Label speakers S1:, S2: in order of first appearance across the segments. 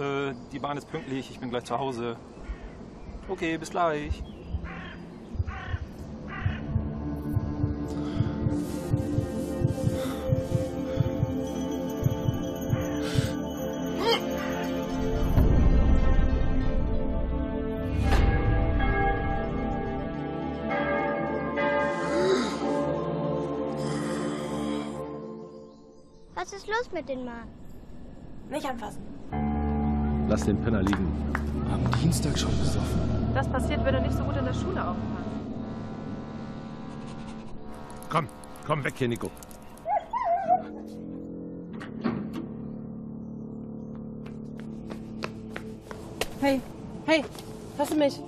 S1: äh, die Bahn ist pünktlich, ich bin gleich zu Hause. Okay, bis gleich.
S2: Was ist los mit den Mann?
S3: Nicht anfassen.
S4: Lass den Penner liegen.
S5: Am Dienstag schon besoffen.
S6: Das passiert, wenn du nicht so gut in der Schule aufpasst.
S4: Komm, komm weg hier, Nico.
S7: Hey, hey, hörst du mich?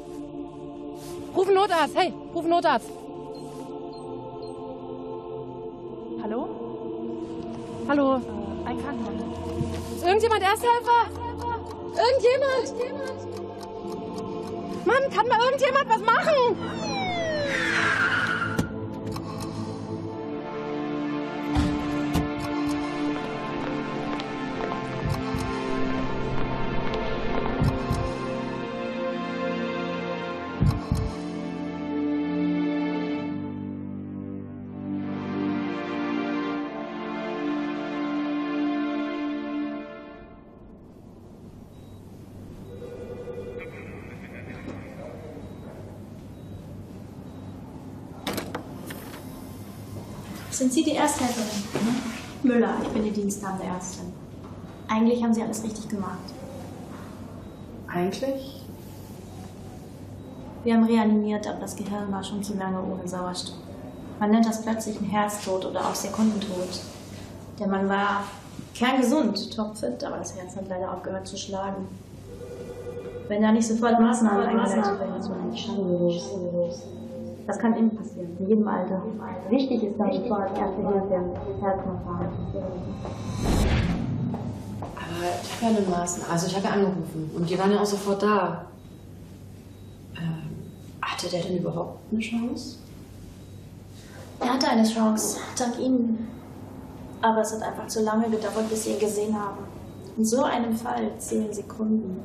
S7: Ruf einen Notarzt, hey, ruf einen Notarzt.
S6: Hallo?
S7: Hallo,
S6: Äh, ein Krankenwagen.
S7: ist irgendjemand Ersthelfer? Irgendjemand? Mann, kann mal irgendjemand was machen?
S3: Sind Sie die Ersthelferin? Müller, ich bin die diensthabende Ärztin. Eigentlich haben Sie alles richtig gemacht.
S8: Eigentlich?
S3: Wir haben reanimiert, aber das Gehirn war schon zu lange ohne Sauerstoff. Man nennt das plötzlich einen Herztod oder auch Sekundentod. Der Mann war kerngesund, topfit, aber das Herz hat leider aufgehört zu schlagen. Wenn da nicht sofort Maßnahmen eingeleitet werden, das kann Ihnen passieren, in jedem Alter. Wichtig ist dann sofort erste Hilfe Herzverfahren.
S8: Aber ich habe ja eine Maßen. Also ich habe ja angerufen und die waren ja auch sofort da. Ähm, hatte der denn überhaupt eine Chance?
S3: Er hatte eine Chance, dank Ihnen. Aber es hat einfach zu lange gedauert, bis Sie ihn gesehen haben. In so einem Fall zählen Sekunden.